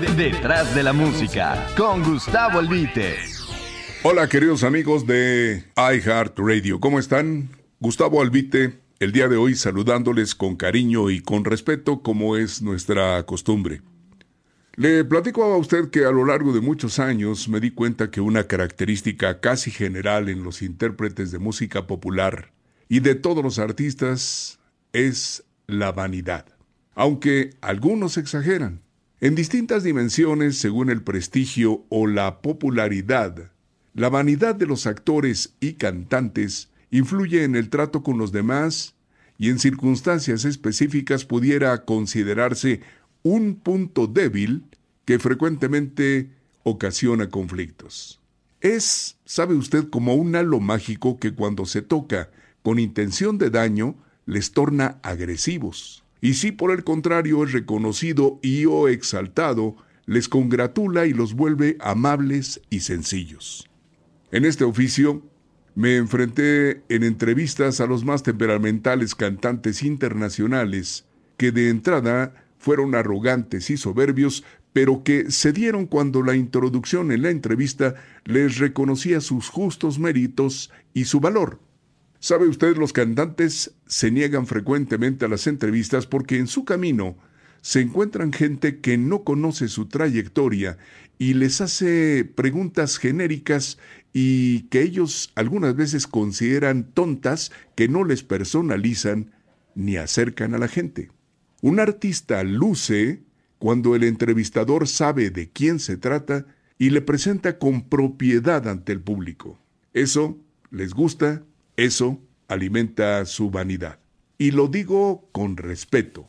Detrás de la música, con Gustavo Albite. Hola queridos amigos de iHeartRadio, ¿cómo están? Gustavo Albite, el día de hoy saludándoles con cariño y con respeto como es nuestra costumbre. Le platico a usted que a lo largo de muchos años me di cuenta que una característica casi general en los intérpretes de música popular y de todos los artistas es la vanidad. Aunque algunos exageran, en distintas dimensiones según el prestigio o la popularidad, la vanidad de los actores y cantantes influye en el trato con los demás y en circunstancias específicas pudiera considerarse un punto débil que frecuentemente ocasiona conflictos. Es, sabe usted, como un halo mágico que cuando se toca con intención de daño les torna agresivos. Y si por el contrario es reconocido y o exaltado, les congratula y los vuelve amables y sencillos. En este oficio, me enfrenté en entrevistas a los más temperamentales cantantes internacionales que de entrada fueron arrogantes y soberbios, pero que cedieron cuando la introducción en la entrevista les reconocía sus justos méritos y su valor. Sabe usted, los cantantes se niegan frecuentemente a las entrevistas porque en su camino se encuentran gente que no conoce su trayectoria y les hace preguntas genéricas y que ellos algunas veces consideran tontas que no les personalizan ni acercan a la gente. Un artista luce cuando el entrevistador sabe de quién se trata y le presenta con propiedad ante el público. Eso les gusta, eso alimenta su vanidad. Y lo digo con respeto.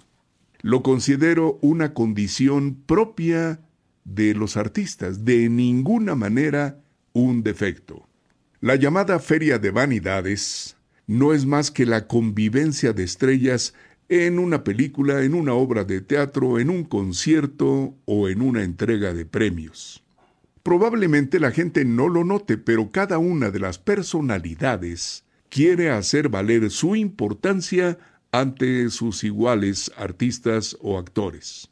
Lo considero una condición propia de los artistas, de ninguna manera un defecto. La llamada Feria de Vanidades no es más que la convivencia de estrellas en una película, en una obra de teatro, en un concierto o en una entrega de premios. Probablemente la gente no lo note, pero cada una de las personalidades quiere hacer valer su importancia ante sus iguales artistas o actores.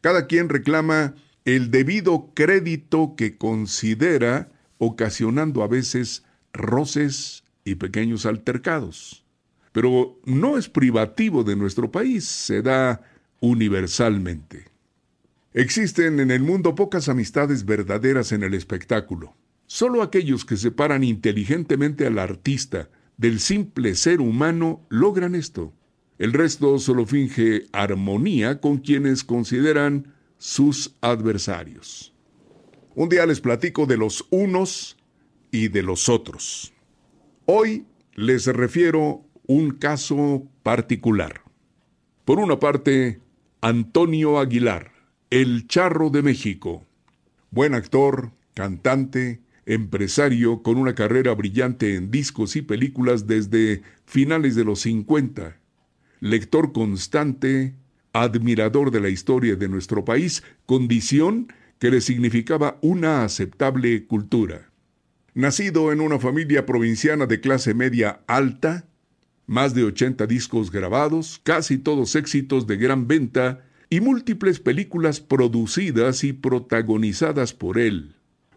Cada quien reclama el debido crédito que considera, ocasionando a veces roces y pequeños altercados pero no es privativo de nuestro país, se da universalmente. Existen en el mundo pocas amistades verdaderas en el espectáculo. Solo aquellos que separan inteligentemente al artista del simple ser humano logran esto. El resto solo finge armonía con quienes consideran sus adversarios. Un día les platico de los unos y de los otros. Hoy les refiero un caso particular. Por una parte, Antonio Aguilar, el charro de México. Buen actor, cantante, empresario con una carrera brillante en discos y películas desde finales de los 50. Lector constante, admirador de la historia de nuestro país, condición que le significaba una aceptable cultura. Nacido en una familia provinciana de clase media alta, más de 80 discos grabados, casi todos éxitos de gran venta y múltiples películas producidas y protagonizadas por él.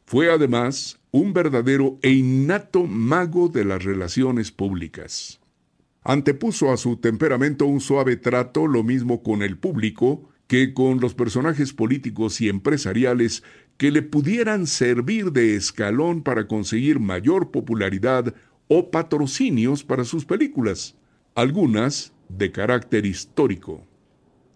Fue además un verdadero e innato mago de las relaciones públicas. Antepuso a su temperamento un suave trato, lo mismo con el público que con los personajes políticos y empresariales que le pudieran servir de escalón para conseguir mayor popularidad o patrocinios para sus películas, algunas de carácter histórico.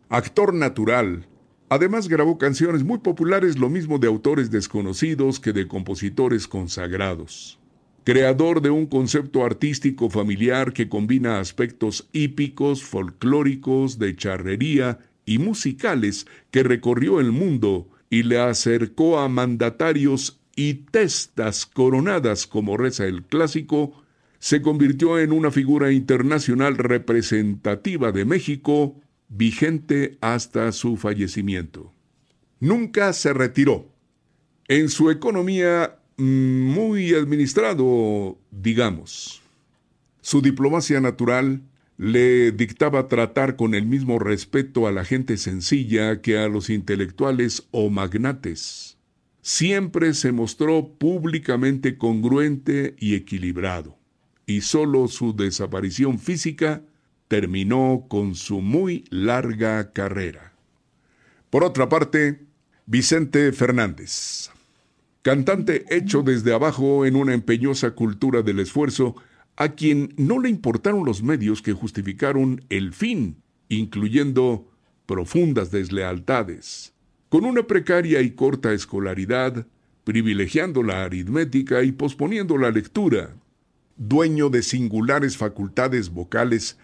Actor natural, además grabó canciones muy populares lo mismo de autores desconocidos que de compositores consagrados. Creador de un concepto artístico familiar que combina aspectos hípicos, folclóricos, de charrería y musicales que recorrió el mundo y le acercó a mandatarios y testas coronadas como reza el clásico se convirtió en una figura internacional representativa de México, vigente hasta su fallecimiento. Nunca se retiró. En su economía mm, muy administrado, digamos. Su diplomacia natural, le dictaba tratar con el mismo respeto a la gente sencilla que a los intelectuales o magnates. Siempre se mostró públicamente congruente y equilibrado, y sólo su desaparición física terminó con su muy larga carrera. Por otra parte, Vicente Fernández, cantante hecho desde abajo en una empeñosa cultura del esfuerzo, a quien no le importaron los medios que justificaron el fin, incluyendo profundas deslealtades. Con una precaria y corta escolaridad, privilegiando la aritmética y posponiendo la lectura, dueño de singulares facultades vocales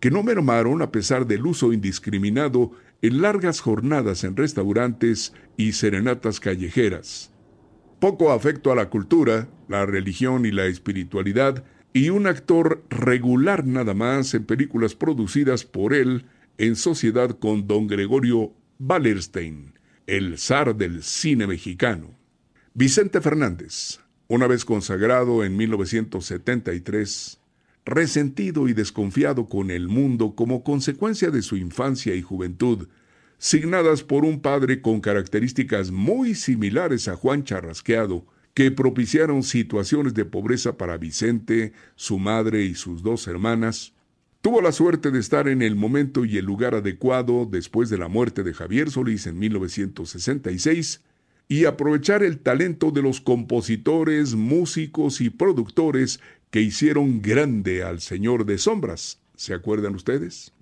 que no mermaron a pesar del uso indiscriminado en largas jornadas en restaurantes y serenatas callejeras. Poco afecto a la cultura, la religión y la espiritualidad, y un actor regular nada más en películas producidas por él en sociedad con don Gregorio Wallerstein, el zar del cine mexicano. Vicente Fernández, una vez consagrado en 1973, resentido y desconfiado con el mundo como consecuencia de su infancia y juventud, signadas por un padre con características muy similares a Juan Charrasqueado, que propiciaron situaciones de pobreza para Vicente, su madre y sus dos hermanas, tuvo la suerte de estar en el momento y el lugar adecuado después de la muerte de Javier Solís en 1966 y aprovechar el talento de los compositores, músicos y productores que hicieron grande al Señor de Sombras. ¿Se acuerdan ustedes?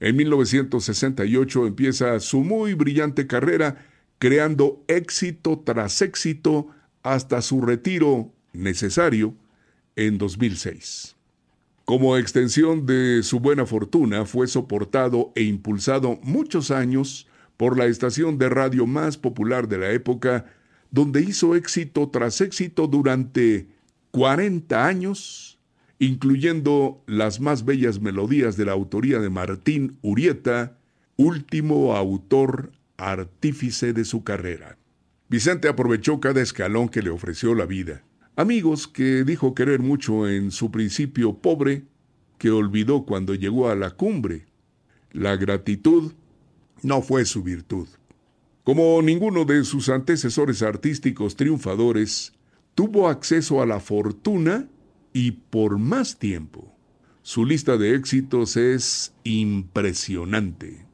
En 1968 empieza su muy brillante carrera creando éxito tras éxito hasta su retiro necesario en 2006. Como extensión de su buena fortuna, fue soportado e impulsado muchos años por la estación de radio más popular de la época, donde hizo éxito tras éxito durante 40 años, incluyendo las más bellas melodías de la autoría de Martín Urieta, último autor artífice de su carrera. Vicente aprovechó cada escalón que le ofreció la vida. Amigos que dijo querer mucho en su principio pobre, que olvidó cuando llegó a la cumbre. La gratitud no fue su virtud. Como ninguno de sus antecesores artísticos triunfadores, tuvo acceso a la fortuna y por más tiempo. Su lista de éxitos es impresionante.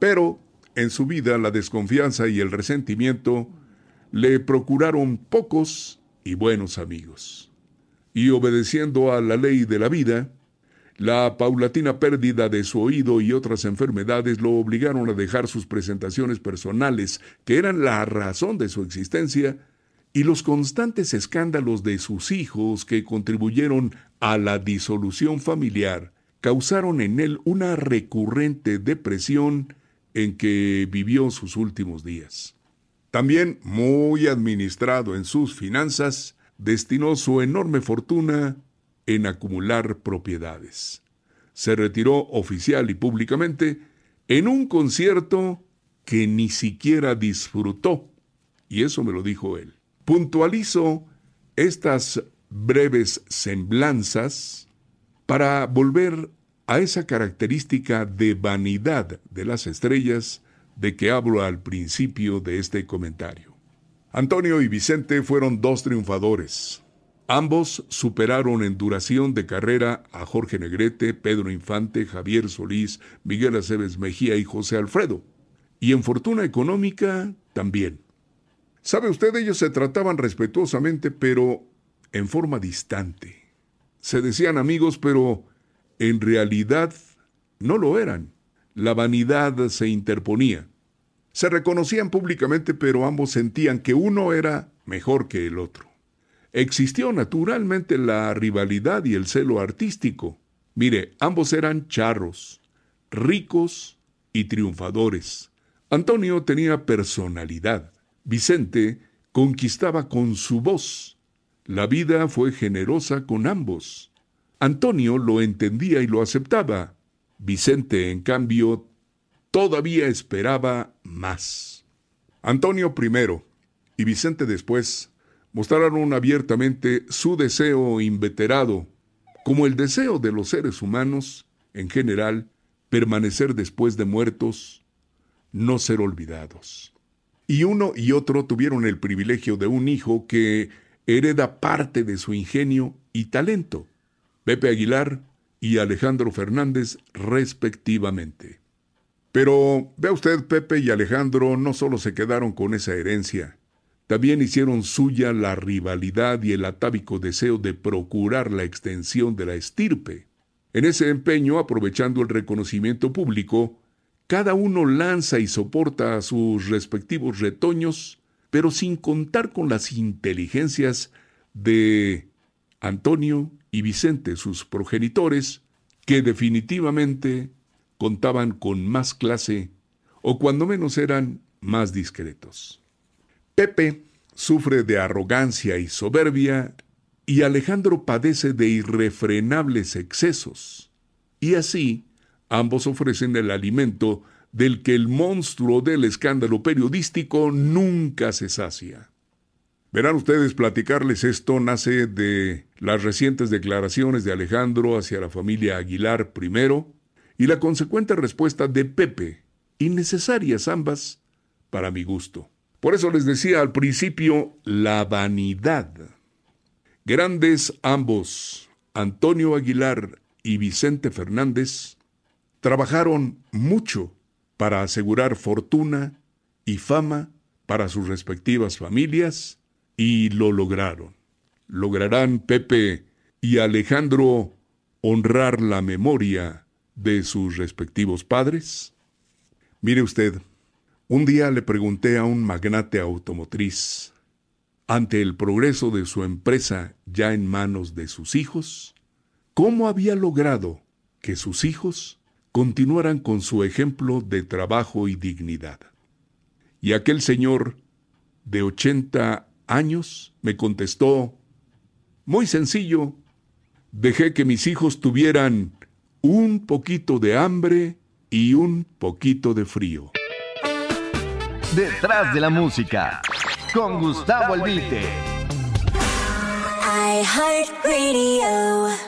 Pero en su vida la desconfianza y el resentimiento le procuraron pocos y buenos amigos. Y obedeciendo a la ley de la vida, la paulatina pérdida de su oído y otras enfermedades lo obligaron a dejar sus presentaciones personales, que eran la razón de su existencia, y los constantes escándalos de sus hijos que contribuyeron a la disolución familiar causaron en él una recurrente depresión en que vivió sus últimos días. También, muy administrado en sus finanzas, destinó su enorme fortuna en acumular propiedades. Se retiró oficial y públicamente en un concierto que ni siquiera disfrutó, y eso me lo dijo él. Puntualizo estas breves semblanzas para volver a esa característica de vanidad de las estrellas de que hablo al principio de este comentario. Antonio y Vicente fueron dos triunfadores. Ambos superaron en duración de carrera a Jorge Negrete, Pedro Infante, Javier Solís, Miguel Aceves Mejía y José Alfredo. Y en fortuna económica también. Sabe usted, ellos se trataban respetuosamente, pero en forma distante. Se decían amigos, pero en realidad no lo eran. La vanidad se interponía. Se reconocían públicamente, pero ambos sentían que uno era mejor que el otro. Existió naturalmente la rivalidad y el celo artístico. Mire, ambos eran charros, ricos y triunfadores. Antonio tenía personalidad. Vicente conquistaba con su voz. La vida fue generosa con ambos. Antonio lo entendía y lo aceptaba. Vicente, en cambio, todavía esperaba más. Antonio primero y Vicente después mostraron abiertamente su deseo inveterado, como el deseo de los seres humanos, en general, permanecer después de muertos, no ser olvidados. Y uno y otro tuvieron el privilegio de un hijo que hereda parte de su ingenio y talento, Pepe Aguilar y Alejandro Fernández respectivamente. Pero vea usted, Pepe y Alejandro no solo se quedaron con esa herencia, también hicieron suya la rivalidad y el atávico deseo de procurar la extensión de la estirpe. En ese empeño, aprovechando el reconocimiento público, cada uno lanza y soporta sus respectivos retoños, pero sin contar con las inteligencias de Antonio y Vicente, sus progenitores, que definitivamente contaban con más clase o cuando menos eran más discretos. Pepe sufre de arrogancia y soberbia y Alejandro padece de irrefrenables excesos. Y así, ambos ofrecen el alimento del que el monstruo del escándalo periodístico nunca se sacia. Verán ustedes, platicarles esto nace de las recientes declaraciones de Alejandro hacia la familia Aguilar primero y la consecuente respuesta de Pepe, innecesarias ambas para mi gusto. Por eso les decía al principio la vanidad. Grandes ambos, Antonio Aguilar y Vicente Fernández, trabajaron mucho para asegurar fortuna y fama para sus respectivas familias y lo lograron. ¿Lograrán Pepe y Alejandro honrar la memoria de sus respectivos padres? Mire usted, un día le pregunté a un magnate automotriz, ante el progreso de su empresa ya en manos de sus hijos, cómo había logrado que sus hijos continuaran con su ejemplo de trabajo y dignidad. Y aquel señor de 80 años me contestó, muy sencillo, dejé que mis hijos tuvieran un poquito de hambre y un poquito de frío. Detrás de la música, con Gustavo Albite. I heart radio.